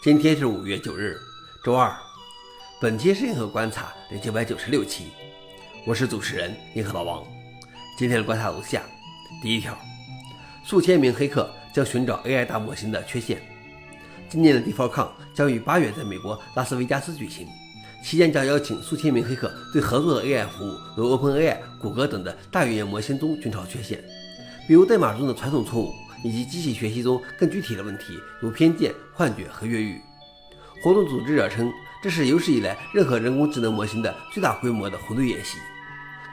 今天是五月九日，周二。本期是银河观察第九百九十六期，我是主持人银河老王。今天的观察如下：第一条，数千名黑客将寻找 AI 大模型的缺陷。今年的 DeepCon 将于八月在美国拉斯维加斯举行，期间将邀请数千名黑客对合作的 AI 服务，如 OpenAI、谷歌等的大语言模型中寻找缺陷，比如代码中的传统错误。以及机器学习中更具体的问题，如偏见、幻觉和越狱。活动组织者称，这是有史以来任何人工智能模型的最大规模的红队演习。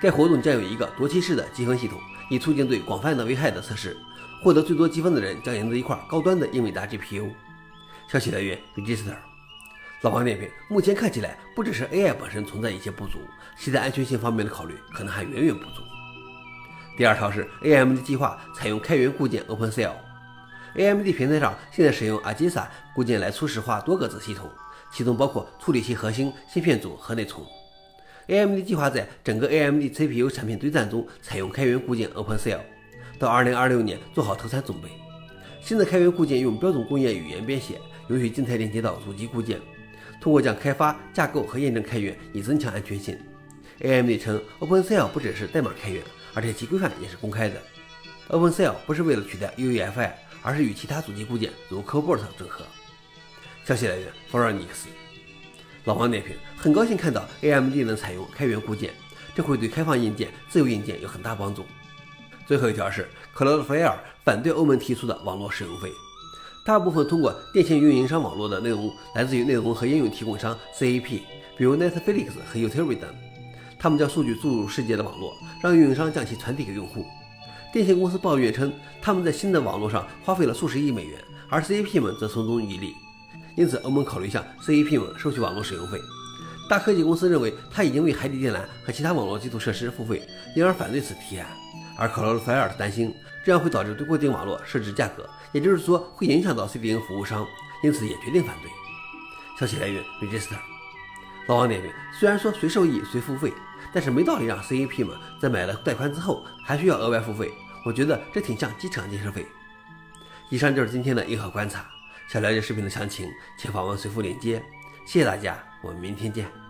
该活动将有一个夺旗式的积分系统，以促进对广泛的危害的测试。获得最多积分的人将赢得一块高端的英伟达 GPU。消息来源：Register。老王点评：目前看起来，不只是 AI 本身存在一些不足，其在安全性方面的考虑可能还远远不足。第二条是 AMD 计划采用开源固件 OpenCL。AMD 平台上现在使用 Argisa 固件来初始化多个子系统，其中包括处理器核心、芯片组和内存。AMD 计划在整个 AMD CPU 产品堆栈中采用开源固件 OpenCL，到2026年做好投产准备。新的开源固件用标准工业语言编写，允许静态连接到主机固件。通过将开发、架构和验证开源，以增强安全性。AMD 称，OpenCL 不只是代码开源。而且其规范也是公开的。OpenCL 不是为了取代 UEFI，而是与其他主机固件如 Cobalt 整合。消息来源 f o r e n i x 老王点评：很高兴看到 AMD 能采用开源固件，这会对开放硬件、自由硬件有很大帮助。最后一条是 Cloudflare 反对欧盟提出的网络使用费。大部分通过电信运营商网络的内容来自于内容和应用提供商 CAP，比如 Netflix 和 YouTube 等。他们将数据注入世界的网络，让运营商将其传递给用户。电信公司抱怨称，他们在新的网络上花费了数十亿美元，而 CAP 们则从中渔利。因此，欧盟考虑向 CAP 们收取网络使用费。大科技公司认为，他已经为海底电缆和其他网络基础设施付费，因而反对此提案。而 Cloudflare 担心，这样会导致对固定网络设置价格，也就是说会影响到 CDN 服务商，因此也决定反对。消息来源：Register。老王点评：虽然说谁受益谁付费，但是没道理让 CAP 们在买了带宽之后还需要额外付费。我觉得这挺像机场建设费。以上就是今天的硬核观察。想了解视频的详情，请访问随附链接。谢谢大家，我们明天见。